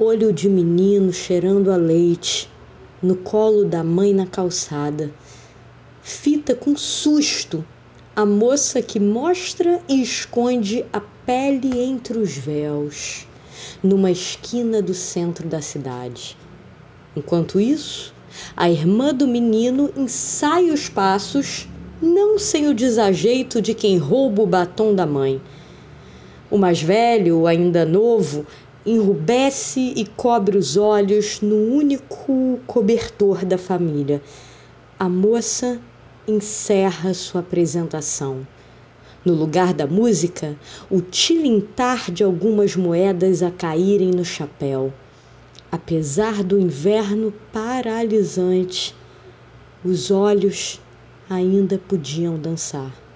olho de menino cheirando a leite, no colo da mãe na calçada. Fita com susto a moça que mostra e esconde a pele entre os véus, numa esquina do centro da cidade. Enquanto isso, a irmã do menino ensaia os passos, não sem o desajeito de quem rouba o batom da mãe. O mais velho, ainda novo, enrubesce e cobre os olhos no único cobertor da família. A moça encerra sua apresentação. No lugar da música, o tilintar de algumas moedas a caírem no chapéu. Apesar do inverno paralisante, os olhos ainda podiam dançar.